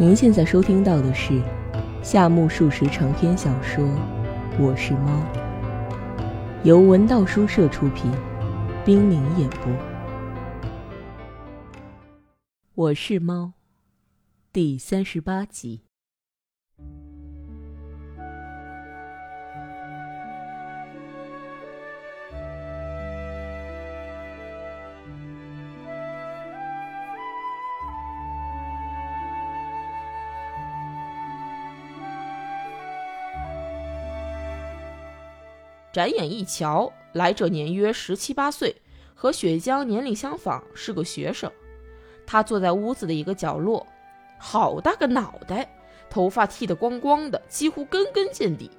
您现在收听到的是夏目漱石长篇小说《我是猫》，由文道书社出品，冰凌演播。《我是猫》第三十八集。展眼一瞧，来者年约十七八岁，和雪江年龄相仿，是个学生。他坐在屋子的一个角落，好大个脑袋，头发剃得光光的，几乎根根见底，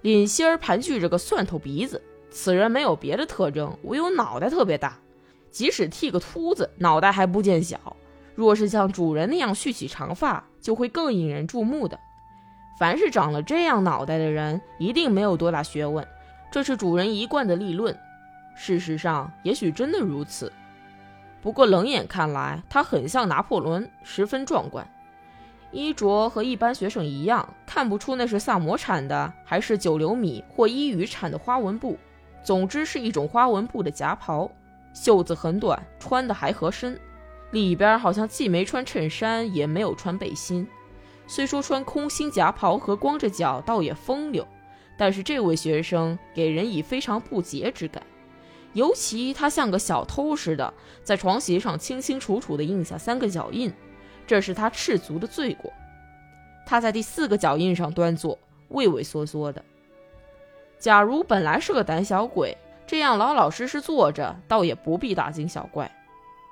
脸心儿盘踞着个蒜头鼻子。此人没有别的特征，唯有脑袋特别大，即使剃个秃子，脑袋还不见小。若是像主人那样蓄起长发，就会更引人注目的。凡是长了这样脑袋的人，一定没有多大学问。这是主人一贯的立论，事实上也许真的如此。不过冷眼看来，他很像拿破仑，十分壮观。衣着和一般学生一样，看不出那是萨摩产的还是九流米或伊语产的花纹布。总之是一种花纹布的夹袍，袖子很短，穿的还合身。里边好像既没穿衬衫，也没有穿背心。虽说穿空心夹袍和光着脚倒也风流。但是这位学生给人以非常不洁之感，尤其他像个小偷似的，在床席上清清楚楚地印下三个脚印，这是他赤足的罪过。他在第四个脚印上端坐，畏畏缩缩的。假如本来是个胆小鬼，这样老老实实坐着，倒也不必大惊小怪。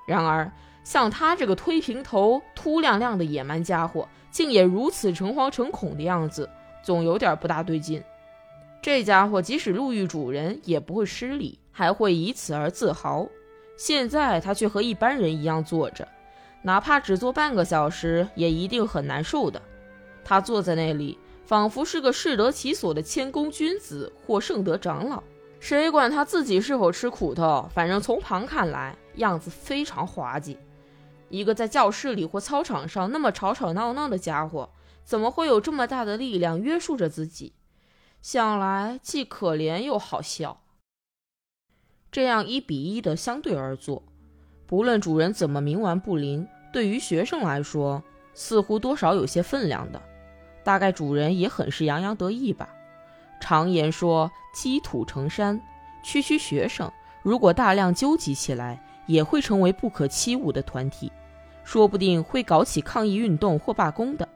然而像他这个推平头、秃亮亮的野蛮家伙，竟也如此诚惶诚恐的样子，总有点不大对劲。这家伙即使路遇主人也不会失礼，还会以此而自豪。现在他却和一般人一样坐着，哪怕只坐半个小时，也一定很难受的。他坐在那里，仿佛是个适得其所的谦恭君子或圣德长老。谁管他自己是否吃苦头？反正从旁看来，样子非常滑稽。一个在教室里或操场上那么吵吵闹闹的家伙，怎么会有这么大的力量约束着自己？想来既可怜又好笑。这样一比一的相对而坐，不论主人怎么冥顽不灵，对于学生来说，似乎多少有些分量的。大概主人也很是洋洋得意吧。常言说积土成山，区区学生如果大量纠集起来，也会成为不可欺侮的团体，说不定会搞起抗议运动或罢工的。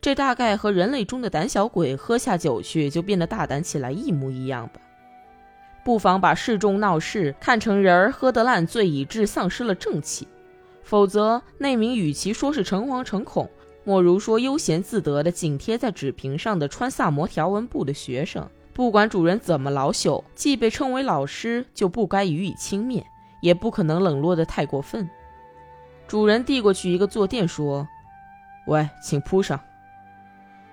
这大概和人类中的胆小鬼喝下酒去就变得大胆起来一模一样吧。不妨把示众闹事看成人儿喝得烂醉以致丧失了正气，否则那名与其说是诚惶诚恐，莫如说悠闲自得的紧贴在纸屏上的穿萨摩条纹布的学生。不管主人怎么老朽，既被称为老师，就不该予以轻蔑，也不可能冷落得太过分。主人递过去一个坐垫，说：“喂，请铺上。”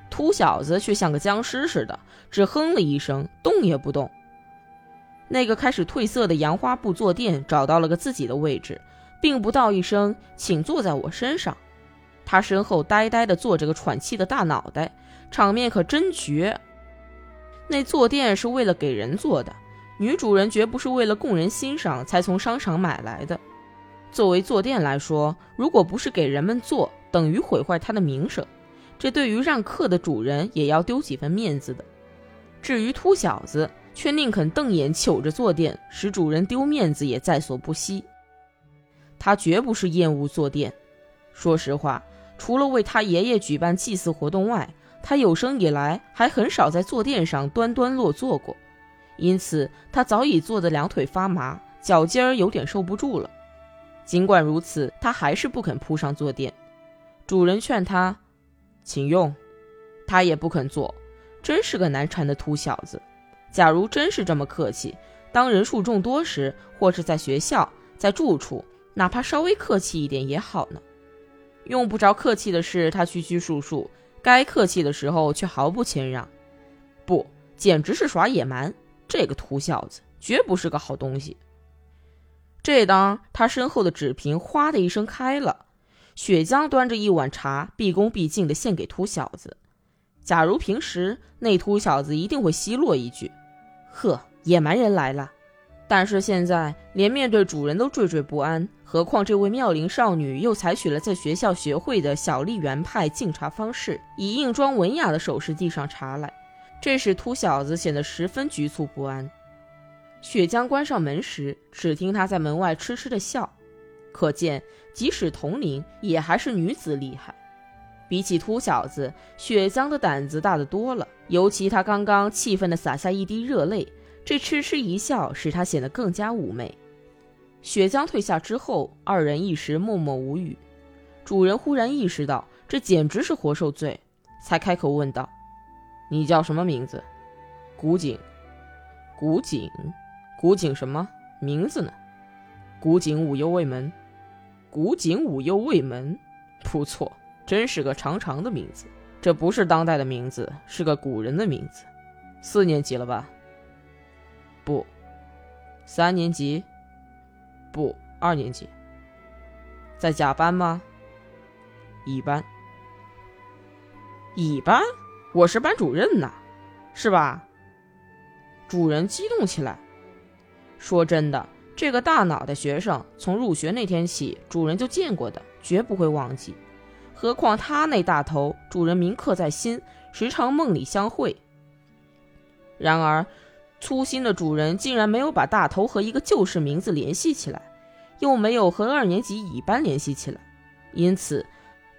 秃小子却像个僵尸似的，只哼了一声，动也不动。那个开始褪色的洋花布坐垫找到了个自己的位置，并不道一声“请坐在我身上”。他身后呆呆地坐着个喘气的大脑袋，场面可真绝。那坐垫是为了给人坐的，女主人绝不是为了供人欣赏才从商场买来的。作为坐垫来说，如果不是给人们坐，等于毁坏它的名声。这对于让客的主人也要丢几分面子的。至于秃小子，却宁肯瞪眼瞅着坐垫，使主人丢面子也在所不惜。他绝不是厌恶坐垫。说实话，除了为他爷爷举办祭祀活动外，他有生以来还很少在坐垫上端端落坐过。因此，他早已坐得两腿发麻，脚尖儿有点受不住了。尽管如此，他还是不肯铺上坐垫。主人劝他。请用，他也不肯做，真是个难缠的秃小子。假如真是这么客气，当人数众多时，或是在学校，在住处，哪怕稍微客气一点也好呢。用不着客气的事，他区区数数；该客气的时候，却毫不谦让。不，简直是耍野蛮。这个秃小子绝不是个好东西。这当他身后的纸瓶哗的一声开了。雪江端着一碗茶，毕恭毕敬地献给秃小子。假如平时，那秃小子一定会奚落一句：“呵，野蛮人来了。”但是现在，连面对主人都惴惴不安，何况这位妙龄少女又采取了在学校学会的小丽园派敬茶方式，以硬装文雅的手势递上茶来，这使秃小子显得十分局促不安。雪江关上门时，只听他在门外痴痴的笑，可见即使同龄，也还是女子厉害。比起秃小子，雪江的胆子大得多了，尤其他刚刚气愤地洒下一滴热泪。这痴痴一笑，使他显得更加妩媚。雪江退下之后，二人一时默默无语。主人忽然意识到这简直是活受罪，才开口问道：“你叫什么名字？”“古井。”“古井？古井什么名字呢？”“古井无忧卫门。”“古井无忧卫门，不错，真是个长长的名字。这不是当代的名字，是个古人的名字。四年级了吧？”不，三年级，不，二年级，在甲班吗？乙班，乙班，我是班主任呐，是吧？主人激动起来。说真的，这个大脑袋学生从入学那天起，主人就见过的，绝不会忘记。何况他那大头，主人铭刻在心，时常梦里相会。然而。粗心的主人竟然没有把大头和一个旧式名字联系起来，又没有和二年级乙班联系起来，因此，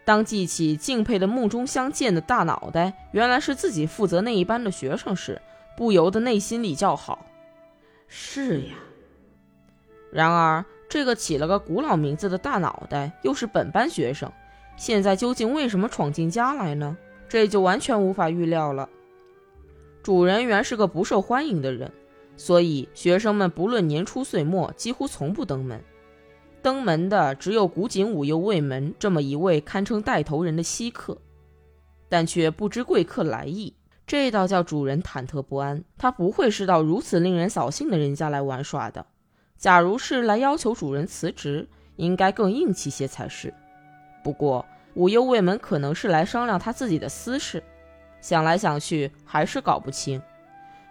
当记起敬佩的梦中相见的大脑袋原来是自己负责那一班的学生时，不由得内心里叫好。是呀。然而，这个起了个古老名字的大脑袋又是本班学生，现在究竟为什么闯进家来呢？这就完全无法预料了。主人原是个不受欢迎的人，所以学生们不论年初岁末，几乎从不登门。登门的只有古井武右卫门这么一位堪称带头人的稀客，但却不知贵客来意，这倒叫主人忐忑不安。他不会是到如此令人扫兴的人家来玩耍的。假如是来要求主人辞职，应该更硬气些才是。不过武幽卫门可能是来商量他自己的私事。想来想去，还是搞不清。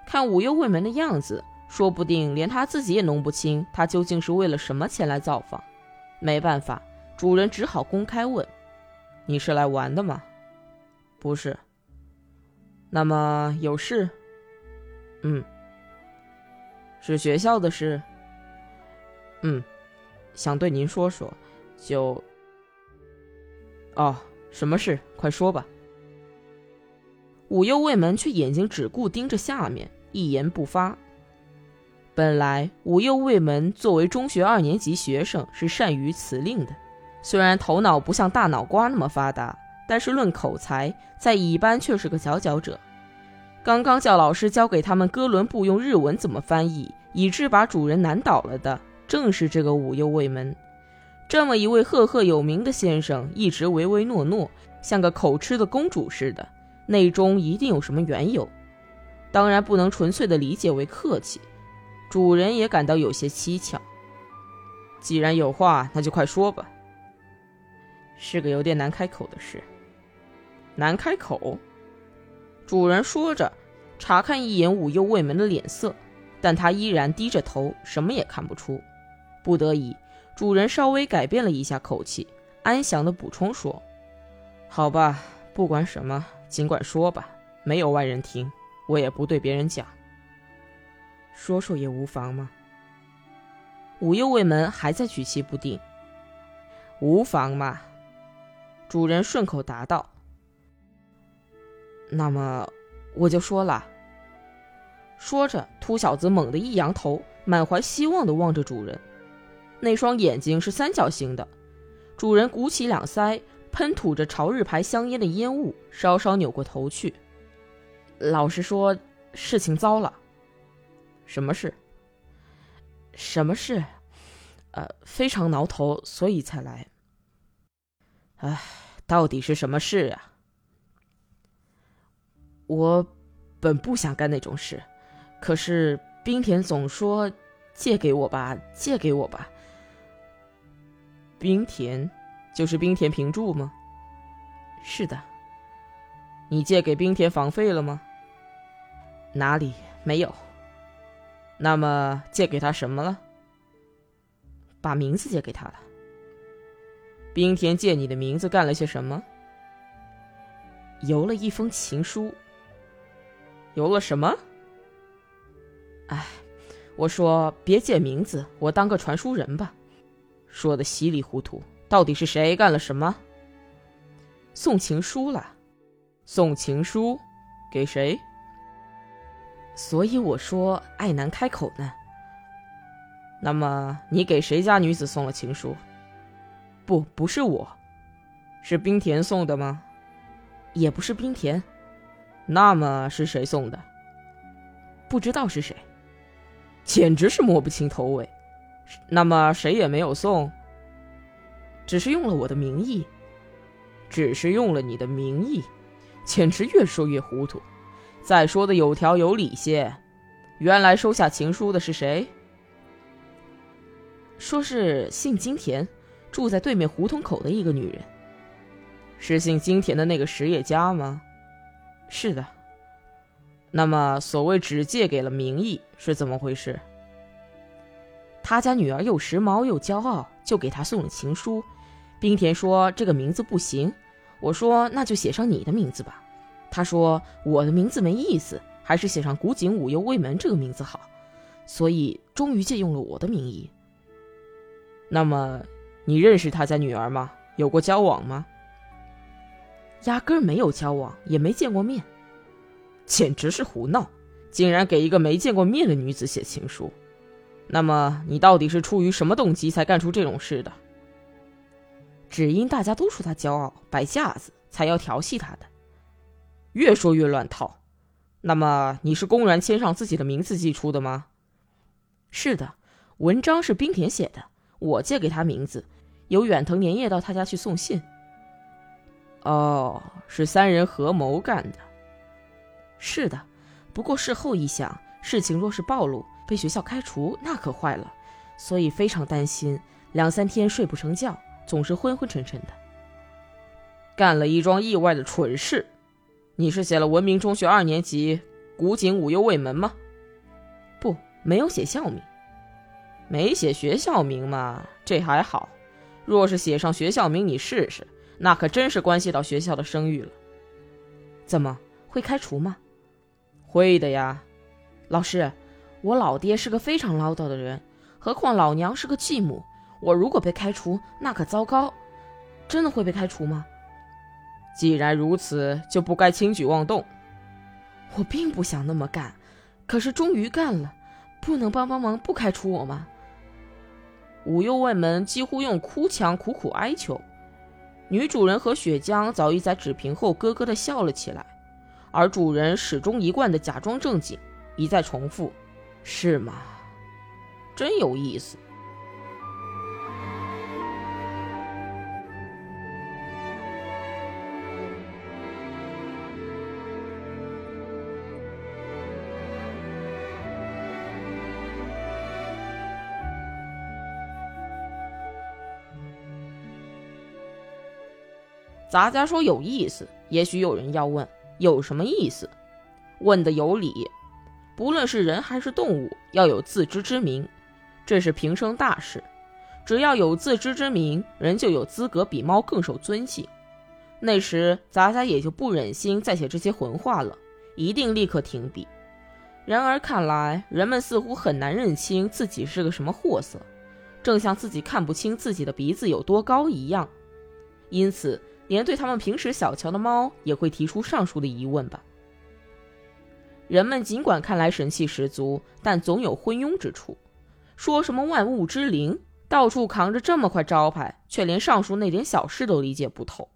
看武幽卫门的样子，说不定连他自己也弄不清，他究竟是为了什么前来造访。没办法，主人只好公开问：“你是来玩的吗？”“不是。”“那么有事？”“嗯。”“是学校的事。”“嗯。”“想对您说说，就……哦，什么事？快说吧。”武右卫门却眼睛只顾盯着下面，一言不发。本来武右卫门作为中学二年级学生是善于辞令的，虽然头脑不像大脑瓜那么发达，但是论口才，在乙班却是个佼佼者。刚刚叫老师教给他们哥伦布用日文怎么翻译，以致把主人难倒了的，正是这个武右卫门。这么一位赫赫有名的先生，一直唯唯诺诺，像个口吃的公主似的。内中一定有什么缘由，当然不能纯粹的理解为客气。主人也感到有些蹊跷。既然有话，那就快说吧。是个有点难开口的事。难开口？主人说着，查看一眼武右卫门的脸色，但他依然低着头，什么也看不出。不得已，主人稍微改变了一下口气，安详的补充说：“好吧，不管什么。”尽管说吧，没有外人听，我也不对别人讲。说说也无妨嘛？武右卫门还在举棋不定。无妨嘛，主人顺口答道。那么我就说了。说着，秃小子猛地一扬头，满怀希望地望着主人，那双眼睛是三角形的。主人鼓起两腮。喷吐着朝日牌香烟的烟雾，稍稍扭过头去。老实说，事情糟了。什么事？什么事？呃，非常挠头，所以才来。唉，到底是什么事啊？我本不想干那种事，可是冰田总说借给我吧，借给我吧。冰田。就是冰田平助吗？是的。你借给冰田房费了吗？哪里没有？那么借给他什么了？把名字借给他了。冰田借你的名字干了些什么？邮了一封情书。邮了什么？哎，我说别借名字，我当个传书人吧。说的稀里糊涂，到底是谁干了什么？送情书了。送情书，给谁？所以我说爱难开口呢。那么你给谁家女子送了情书？不，不是我，是冰田送的吗？也不是冰田。那么是谁送的？不知道是谁，简直是摸不清头尾。那么谁也没有送，只是用了我的名义，只是用了你的名义，简直越说越糊涂。再说的有条有理些，原来收下情书的是谁？说是姓金田，住在对面胡同口的一个女人。是姓金田的那个实业家吗？是的。那么所谓只借给了名义是怎么回事？他家女儿又时髦又骄傲，就给他送了情书。冰田说这个名字不行，我说那就写上你的名字吧。他说：“我的名字没意思，还是写上古井武右卫门这个名字好。”所以终于借用了我的名义。那么，你认识他家女儿吗？有过交往吗？压根没有交往，也没见过面，简直是胡闹！竟然给一个没见过面的女子写情书。那么，你到底是出于什么动机才干出这种事的？只因大家都说他骄傲摆架子，才要调戏他的。越说越乱套，那么你是公然签上自己的名字寄出的吗？是的，文章是冰田写的，我借给他名字，由远藤连夜到他家去送信。哦，是三人合谋干的。是的，不过事后一想，事情若是暴露，被学校开除，那可坏了，所以非常担心，两三天睡不成觉，总是昏昏沉沉的，干了一桩意外的蠢事。你是写了文明中学二年级古井武右卫门吗？不，没有写校名，没写学校名嘛，这还好。若是写上学校名，你试试，那可真是关系到学校的声誉了。怎么会开除吗？会的呀。老师，我老爹是个非常唠叨的人，何况老娘是个继母，我如果被开除，那可糟糕。真的会被开除吗？既然如此，就不该轻举妄动。我并不想那么干，可是终于干了，不能帮帮忙不开除我吗？武右卫门几乎用哭腔苦苦哀求。女主人和雪江早已在纸屏后咯咯的笑了起来，而主人始终一贯的假装正经，一再重复：“是吗？真有意思。”咱家说有意思，也许有人要问有什么意思？问的有理。不论是人还是动物，要有自知之明，这是平生大事。只要有自知之明，人就有资格比猫更受尊敬。那时咱家也就不忍心再写这些混话了，一定立刻停笔。然而看来，人们似乎很难认清自己是个什么货色，正像自己看不清自己的鼻子有多高一样。因此。连对他们平时小瞧的猫也会提出上述的疑问吧。人们尽管看来神气十足，但总有昏庸之处。说什么万物之灵，到处扛着这么块招牌，却连上述那点小事都理解不透。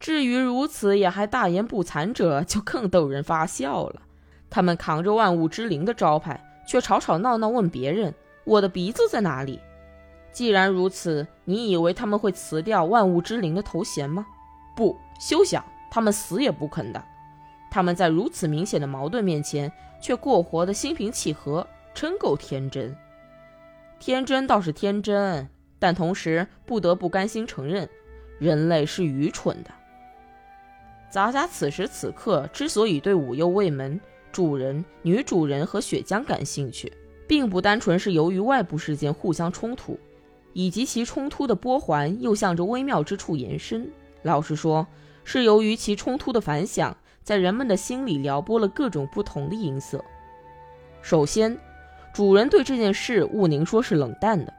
至于如此也还大言不惭者，就更逗人发笑了。他们扛着万物之灵的招牌，却吵吵闹闹问别人：“我的鼻子在哪里？”既然如此，你以为他们会辞掉万物之灵的头衔吗？不，休想！他们死也不肯的。他们在如此明显的矛盾面前，却过活得心平气和，真够天真。天真倒是天真，但同时不得不甘心承认，人类是愚蠢的。杂家此时此刻之所以对武右卫门主人、女主人和雪江感兴趣，并不单纯是由于外部事件互相冲突，以及其冲突的波环又向着微妙之处延伸。老实说，是由于其冲突的反响，在人们的心里撩拨了各种不同的音色。首先，主人对这件事，勿宁说是冷淡的。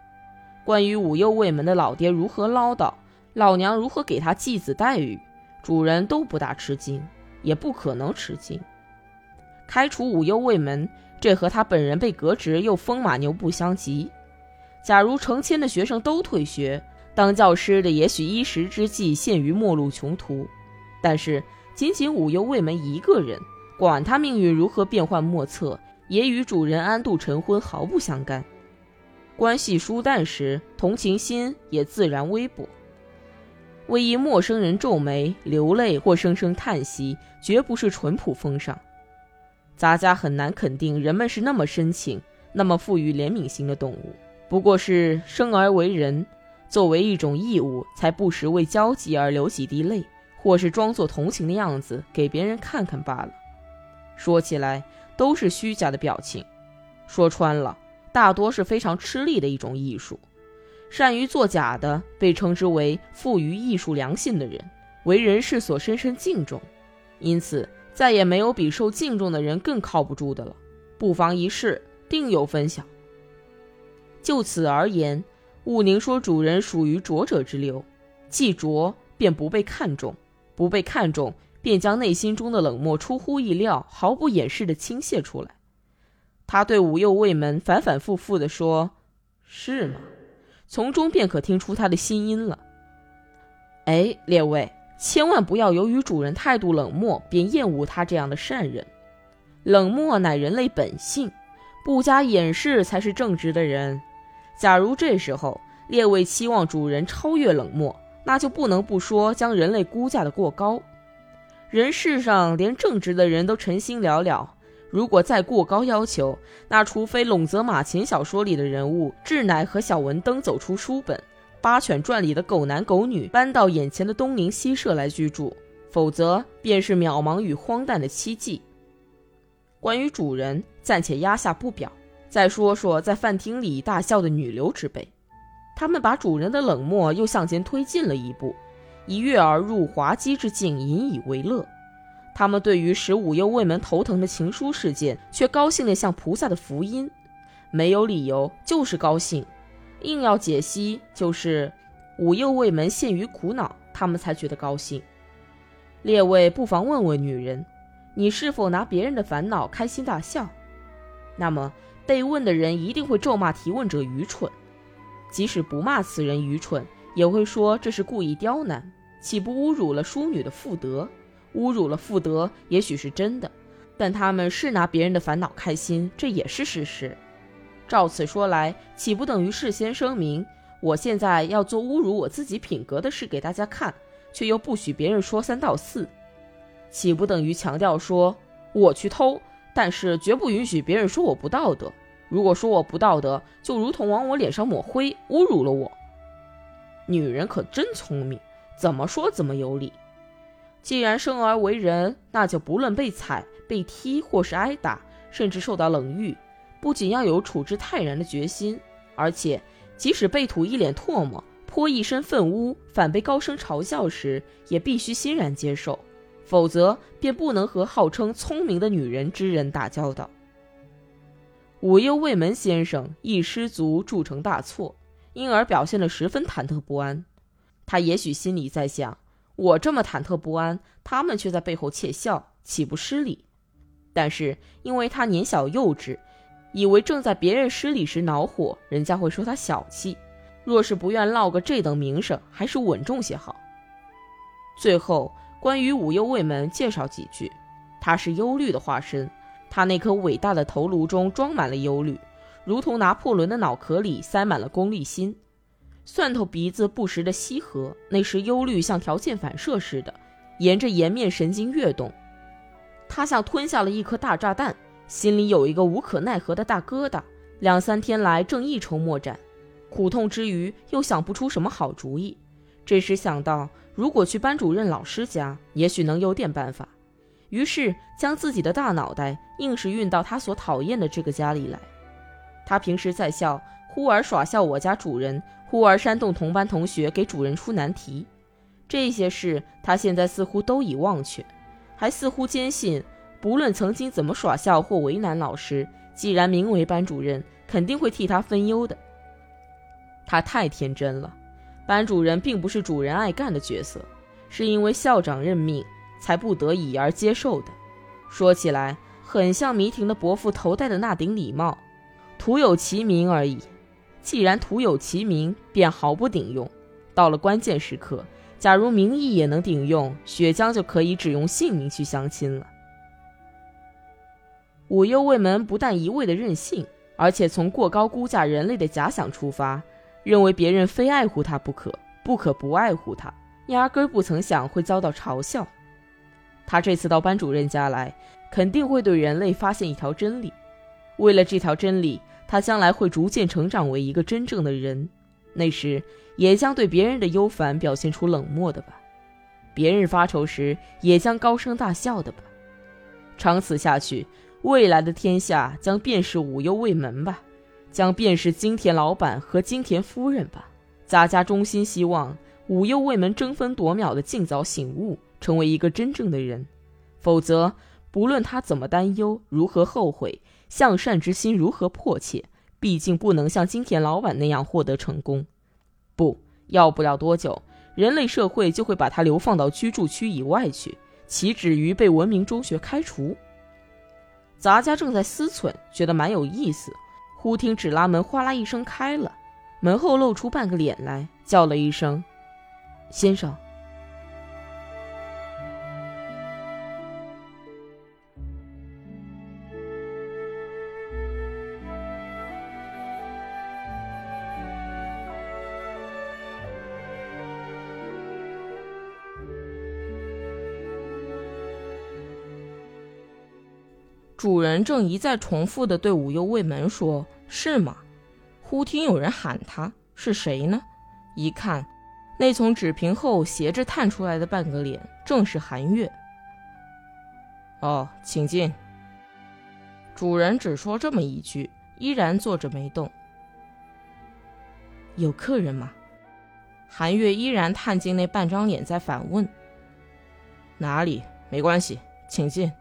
关于武右卫门的老爹如何唠叨，老娘如何给他继子待遇。主人都不大吃惊，也不可能吃惊。开除武右卫门，这和他本人被革职又风马牛不相及。假如成千的学生都退学，当教师的也许一时之计陷于末路穷途。但是仅仅武幽卫门一个人，管他命运如何变幻莫测，也与主人安度晨昏毫不相干。关系疏淡时，同情心也自然微薄。为一陌生人皱眉、流泪或声声叹息，绝不是淳朴风尚。杂家很难肯定人们是那么深情、那么富于怜悯心的动物，不过是生而为人，作为一种义务，才不时为交际而流几滴泪，或是装作同情的样子给别人看看罢了。说起来，都是虚假的表情。说穿了，大多是非常吃力的一种艺术。善于作假的，被称之为富于艺术良心的人，为人世所深深敬重。因此，再也没有比受敬重的人更靠不住的了。不妨一试，定有分晓。就此而言，勿宁说主人属于浊者之流，既浊便不被看重，不被看重便将内心中的冷漠出乎意料、毫不掩饰地倾泻出来。他对武右卫门反反复复地说：“是吗？”从中便可听出他的心音了。哎，列位，千万不要由于主人态度冷漠，便厌恶他这样的善人。冷漠乃人类本性，不加掩饰才是正直的人。假如这时候列位期望主人超越冷漠，那就不能不说将人类估价的过高。人世上连正直的人都尘心寥寥。如果再过高要求，那除非陇泽马琴小说里的人物智乃和小文登走出书本，八犬传里的狗男狗女搬到眼前的东宁西舍来居住，否则便是渺茫与荒诞的奇迹。关于主人，暂且压下不表。再说说在饭厅里大笑的女流之辈，他们把主人的冷漠又向前推进了一步，一跃而入滑稽之境，引以为乐。他们对于使武右卫门头疼的情书事件，却高兴得像菩萨的福音，没有理由，就是高兴。硬要解析，就是武右卫门陷于苦恼，他们才觉得高兴。列位不妨问问女人，你是否拿别人的烦恼开心大笑？那么被问的人一定会咒骂提问者愚蠢，即使不骂此人愚蠢，也会说这是故意刁难，岂不侮辱了淑女的妇德？侮辱了妇德，也许是真的，但他们是拿别人的烦恼开心，这也是事实。照此说来，岂不等于事先声明，我现在要做侮辱我自己品格的事给大家看，却又不许别人说三道四？岂不等于强调说，我去偷，但是绝不允许别人说我不道德？如果说我不道德，就如同往我脸上抹灰，侮辱了我。女人可真聪明，怎么说怎么有理。既然生而为人，那就不论被踩、被踢，或是挨打，甚至受到冷遇，不仅要有处之泰然的决心，而且即使被吐一脸唾沫、泼一身粪污，反被高声嘲笑时，也必须欣然接受，否则便不能和号称聪明的女人之人打交道。武幽卫门先生一失足铸成大错，因而表现得十分忐忑不安。他也许心里在想。我这么忐忑不安，他们却在背后窃笑，岂不失礼？但是因为他年小幼稚，以为正在别人失礼时恼火，人家会说他小气。若是不愿落个这等名声，还是稳重些好。最后，关于武幽卫门介绍几句：他是忧虑的化身，他那颗伟大的头颅中装满了忧虑，如同拿破仑的脑壳里塞满了功利心。蒜头鼻子不时的吸合，那时忧虑像条件反射似的，沿着颜面神经跃动。他像吞下了一颗大炸弹，心里有一个无可奈何的大疙瘩，两三天来正一筹莫展，苦痛之余又想不出什么好主意，这时想到，如果去班主任老师家，也许能有点办法。于是将自己的大脑袋硬是运到他所讨厌的这个家里来。他平时在校，忽而耍笑我家主人，忽而煽动同班同学给主人出难题。这些事他现在似乎都已忘却，还似乎坚信，不论曾经怎么耍笑或为难老师，既然名为班主任，肯定会替他分忧的。他太天真了。班主任并不是主人爱干的角色，是因为校长任命才不得已而接受的。说起来，很像迷婷的伯父头戴的那顶礼帽，徒有其名而已。既然徒有其名，便毫不顶用。到了关键时刻，假如名义也能顶用，雪江就可以只用姓名去相亲了。武幽卫门不但一味的任性，而且从过高估价人类的假想出发。认为别人非爱护他不可，不可不爱护他，压根不曾想会遭到嘲笑。他这次到班主任家来，肯定会对人类发现一条真理。为了这条真理，他将来会逐渐成长为一个真正的人。那时，也将对别人的忧烦表现出冷漠的吧？别人发愁时，也将高声大笑的吧？长此下去，未来的天下将便是武幽卫门吧？将便是金田老板和金田夫人吧。贾家衷心希望武右卫门争分夺秒的尽早醒悟，成为一个真正的人。否则，不论他怎么担忧，如何后悔，向善之心如何迫切，毕竟不能像金田老板那样获得成功。不要不了多久，人类社会就会把他流放到居住区以外去，岂止于被文明中学开除？杂家正在思忖，觉得蛮有意思。忽听纸拉门哗啦一声开了，门后露出半个脸来，叫了一声：“先生。”人正一再重复的对武右卫门说：“是吗？”忽听有人喊他，是谁呢？一看，那从纸屏后斜着探出来的半个脸，正是韩月。哦，请进。主人只说这么一句，依然坐着没动。有客人吗？韩月依然探进那半张脸，在反问。哪里？没关系，请进。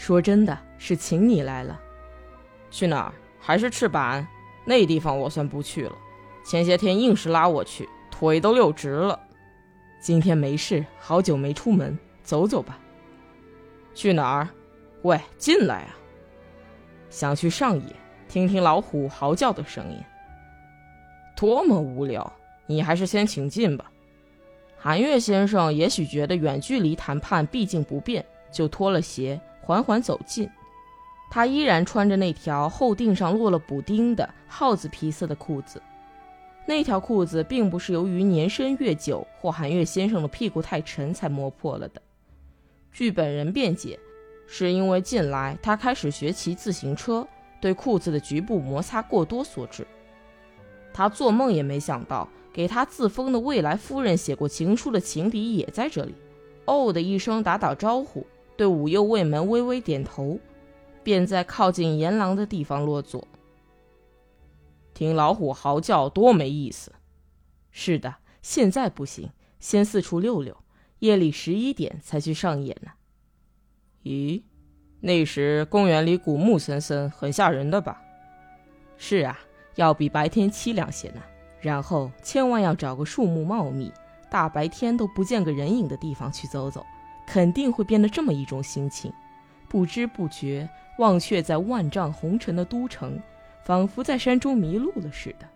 说真的，是请你来了。去哪儿？还是赤坂？那地方我算不去了。前些天硬是拉我去，腿都溜直了。今天没事，好久没出门，走走吧。去哪儿？喂，进来啊！想去上野，听听老虎嚎叫的声音。多么无聊！你还是先请进吧。韩月先生也许觉得远距离谈判毕竟不便，就脱了鞋。缓缓走近，他依然穿着那条后腚上落了补丁的耗子皮色的裤子。那条裤子并不是由于年深月久或韩月先生的屁股太沉才磨破了的。据本人辩解，是因为近来他开始学骑自行车，对裤子的局部摩擦过多所致。他做梦也没想到，给他自封的未来夫人写过情书的情敌也在这里。哦的一声打打招呼。对武右卫门微微点头，便在靠近岩廊的地方落座。听老虎嚎叫多没意思。是的，现在不行，先四处溜溜，夜里十一点才去上演呢。咦，那时公园里古木森森，很吓人的吧？是啊，要比白天凄凉些呢。然后千万要找个树木茂密、大白天都不见个人影的地方去走走。肯定会变得这么一种心情，不知不觉忘却在万丈红尘的都城，仿佛在山中迷路了似的。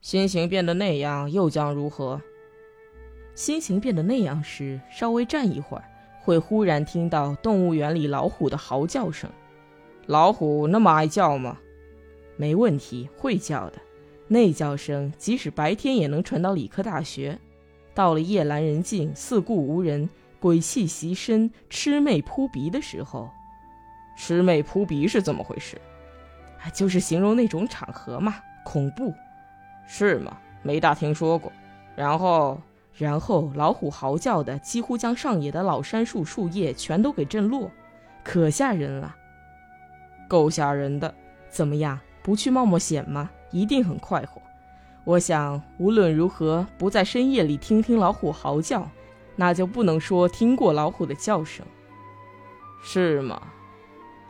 心情变得那样，又将如何？心情变得那样时，稍微站一会儿，会忽然听到动物园里老虎的嚎叫声。老虎那么爱叫吗？没问题，会叫的。那叫声即使白天也能传到理科大学。到了夜阑人静、四顾无人。鬼气袭身、魑魅扑鼻的时候，魑魅扑鼻是怎么回事？啊，就是形容那种场合嘛，恐怖，是吗？没大听说过。然后，然后老虎嚎叫的几乎将上野的老杉树树叶全都给震落，可吓人了，够吓人的。怎么样，不去冒冒险吗？一定很快活。我想，无论如何，不在深夜里听听老虎嚎叫，那就不能说听过老虎的叫声，是吗？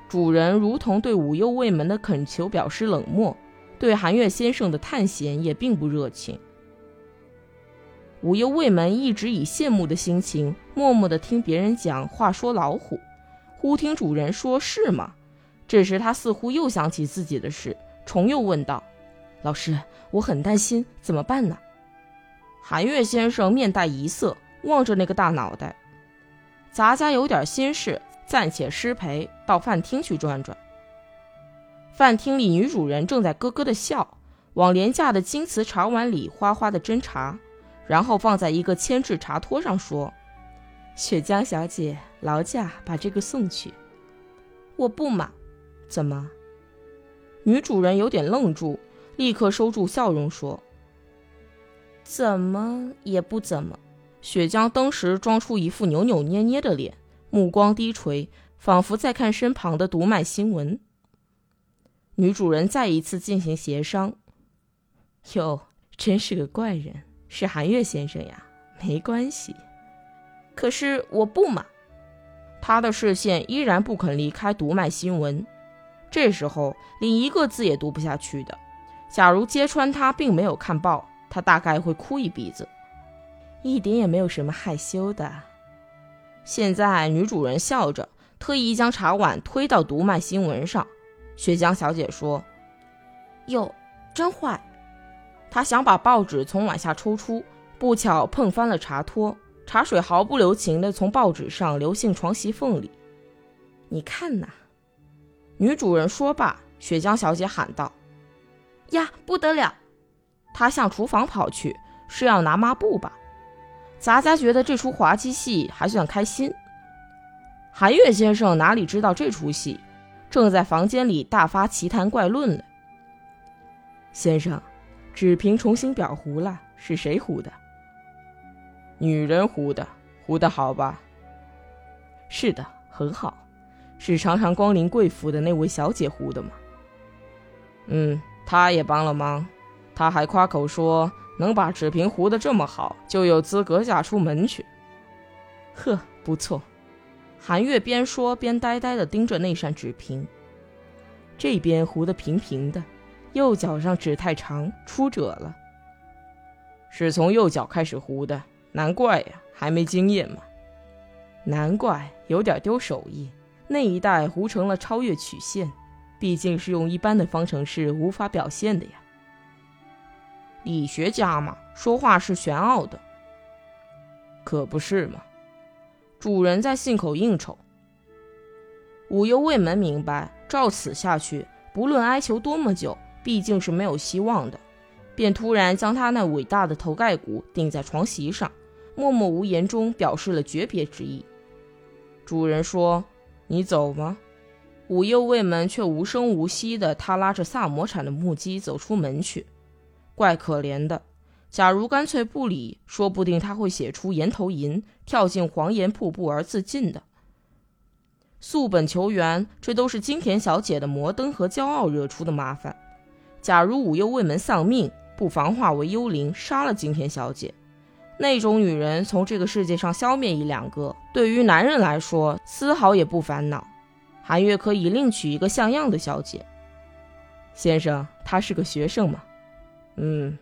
主人如同对武右卫门的恳求表示冷漠，对寒月先生的探险也并不热情。武右卫门一直以羡慕的心情，默默地听别人讲话说老虎，忽听主人说是吗？这时他似乎又想起自己的事，重又问道。老师，我很担心，怎么办呢？寒月先生面带疑色，望着那个大脑袋。杂家有点心事，暂且失陪，到饭厅去转转。饭厅里，女主人正在咯咯的笑，往廉价的金瓷茶碗里哗哗的斟茶，然后放在一个铅制茶托上，说：“雪江小姐，劳驾把这个送去。”我不嘛？怎么？女主人有点愣住。立刻收住笑容，说：“怎么也不怎么。”雪江当时装出一副扭扭捏捏的脸，目光低垂，仿佛在看身旁的读卖新闻。女主人再一次进行协商：“哟，真是个怪人，是寒月先生呀。没关系，可是我不嘛。”他的视线依然不肯离开读卖新闻，这时候连一个字也读不下去的。假如揭穿他并没有看报，他大概会哭一鼻子，一点也没有什么害羞的。现在女主人笑着，特意将茶碗推到读卖新闻上。雪江小姐说：“哟，真坏！”她想把报纸从碗下抽出，不巧碰翻了茶托，茶水毫不留情地从报纸上流进床席缝里。你看呐！女主人说罢，雪江小姐喊道。呀，不得了！他向厨房跑去，是要拿抹布吧？杂家觉得这出滑稽戏还算开心。韩月先生哪里知道这出戏，正在房间里大发奇谈怪论呢。先生，纸瓶重新裱糊了，是谁糊的？女人糊的，糊的好吧？是的，很好，是常常光临贵府的那位小姐糊的吗？嗯。他也帮了忙，他还夸口说能把纸瓶糊得这么好，就有资格嫁出门去。呵，不错。韩月边说边呆呆地盯着那扇纸瓶，这边糊得平平的，右脚上纸太长出褶了。是从右脚开始糊的，难怪呀，还没经验嘛。难怪有点丢手艺，那一带糊成了超越曲线。毕竟是用一般的方程式无法表现的呀。理学家嘛，说话是玄奥的，可不是嘛？主人在信口应酬。武幽卫门明白，照此下去，不论哀求多么久，毕竟是没有希望的，便突然将他那伟大的头盖骨顶在床席上，默默无言中表示了诀别之意。主人说：“你走吗？”武幽卫门却无声无息的，他拉着萨摩产的木屐走出门去，怪可怜的。假如干脆不理，说不定他会写出岩头吟，跳进黄岩瀑布而自尽的。溯本求源，这都是金田小姐的摩登和骄傲惹出的麻烦。假如武右卫门丧命，不妨化为幽灵，杀了金田小姐。那种女人从这个世界上消灭一两个，对于男人来说，丝毫也不烦恼。韩月可以另娶一个像样的小姐。先生，他是个学生吗？嗯，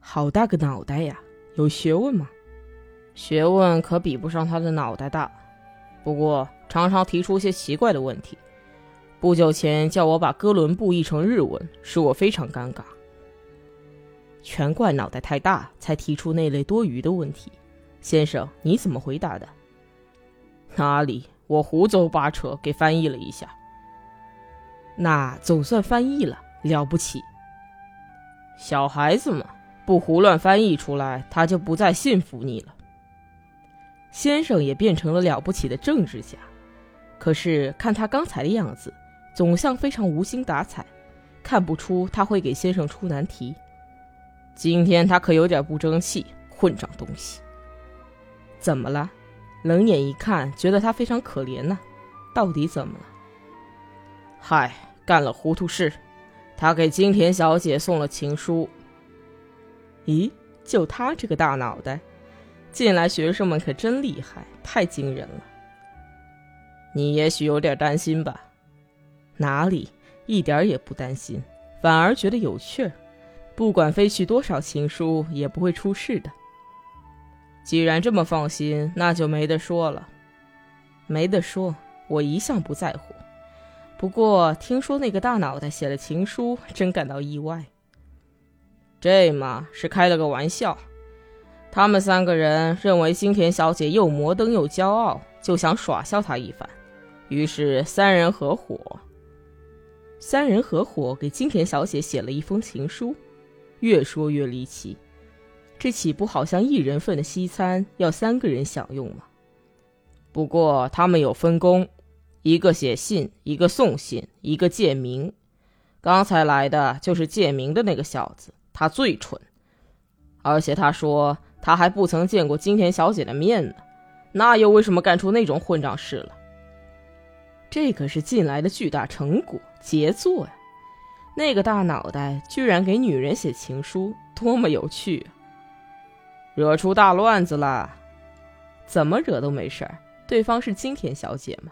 好大个脑袋呀，有学问吗？学问可比不上他的脑袋大，不过常常提出些奇怪的问题。不久前叫我把哥伦布译成日文，使我非常尴尬。全怪脑袋太大，才提出那类多余的问题。先生，你怎么回答的？哪里？我胡诌八扯，给翻译了一下。那总算翻译了，了不起。小孩子嘛，不胡乱翻译出来，他就不再信服你了。先生也变成了了不起的政治家，可是看他刚才的样子，总像非常无心打采，看不出他会给先生出难题。今天他可有点不争气，混账东西！怎么了？冷眼一看，觉得他非常可怜呢。到底怎么了？嗨，干了糊涂事。他给金田小姐送了情书。咦，就他这个大脑袋，近来学生们可真厉害，太惊人了。你也许有点担心吧？哪里，一点也不担心，反而觉得有趣儿。不管飞去多少情书，也不会出事的。既然这么放心，那就没得说了。没得说，我一向不在乎。不过听说那个大脑袋写了情书，真感到意外。这嘛是开了个玩笑。他们三个人认为金田小姐又摩登又骄傲，就想耍笑她一番，于是三人合伙。三人合伙给金田小姐写了一封情书，越说越离奇。这岂不好像一人份的西餐要三个人享用吗？不过他们有分工。一个写信，一个送信，一个借名。刚才来的就是借名的那个小子，他最蠢，而且他说他还不曾见过金田小姐的面呢，那又为什么干出那种混账事了？这可是近来的巨大成果，杰作呀！那个大脑袋居然给女人写情书，多么有趣啊！惹出大乱子了？怎么惹都没事儿，对方是金田小姐嘛。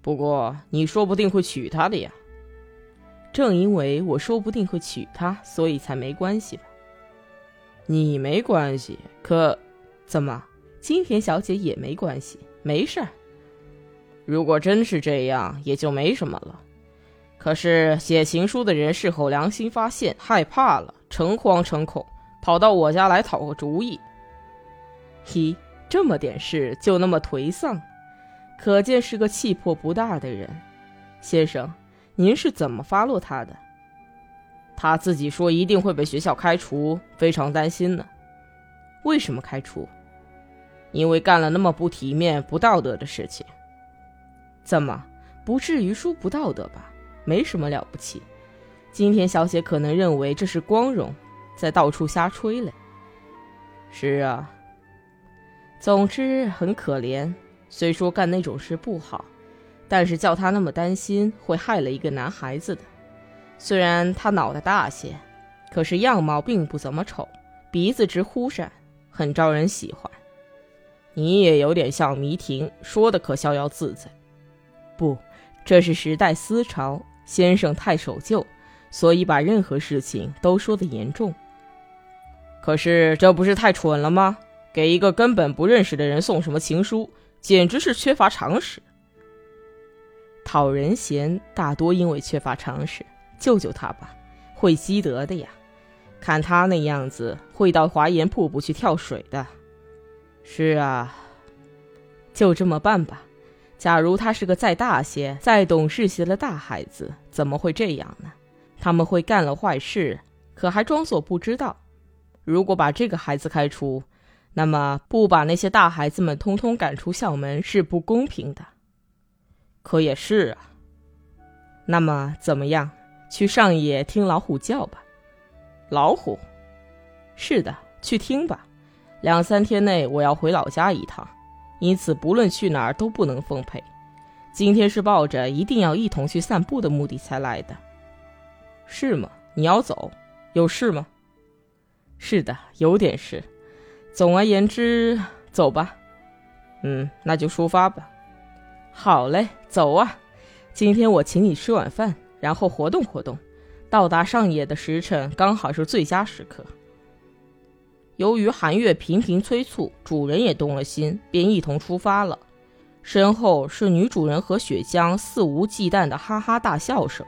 不过你说不定会娶她的呀。正因为我说不定会娶她，所以才没关系？你没关系，可怎么金田小姐也没关系？没事。如果真是这样，也就没什么了。可是写情书的人事后良心发现，害怕了，诚惶诚恐，跑到我家来讨个主意。嘿，这么点事就那么颓丧？可见是个气魄不大的人，先生，您是怎么发落他的？他自己说一定会被学校开除，非常担心呢。为什么开除？因为干了那么不体面、不道德的事情。怎么，不至于说不道德吧？没什么了不起。金田小姐可能认为这是光荣，在到处瞎吹嘞。是啊，总之很可怜。虽说干那种事不好，但是叫他那么担心，会害了一个男孩子的。虽然他脑袋大些，可是样貌并不怎么丑，鼻子直忽闪，很招人喜欢。你也有点像迷婷，说的可逍遥自在。不，这是时代思潮，先生太守旧，所以把任何事情都说得严重。可是这不是太蠢了吗？给一个根本不认识的人送什么情书？简直是缺乏常识。讨人嫌大多因为缺乏常识，救救他吧，会积德的呀。看他那样子，会到华严瀑布去跳水的。是啊，就这么办吧。假如他是个再大些、再懂事些的大孩子，怎么会这样呢？他们会干了坏事，可还装作不知道。如果把这个孩子开除，那么，不把那些大孩子们通通赶出校门是不公平的。可也是啊。那么怎么样？去上野听老虎叫吧。老虎？是的，去听吧。两三天内我要回老家一趟，因此不论去哪儿都不能奉陪。今天是抱着一定要一同去散步的目的才来的。是吗？你要走？有事吗？是的，有点事。总而言之，走吧。嗯，那就出发吧。好嘞，走啊！今天我请你吃晚饭，然后活动活动。到达上野的时辰刚好是最佳时刻。由于寒月频频催促，主人也动了心，便一同出发了。身后是女主人和雪江肆无忌惮的哈哈大笑声。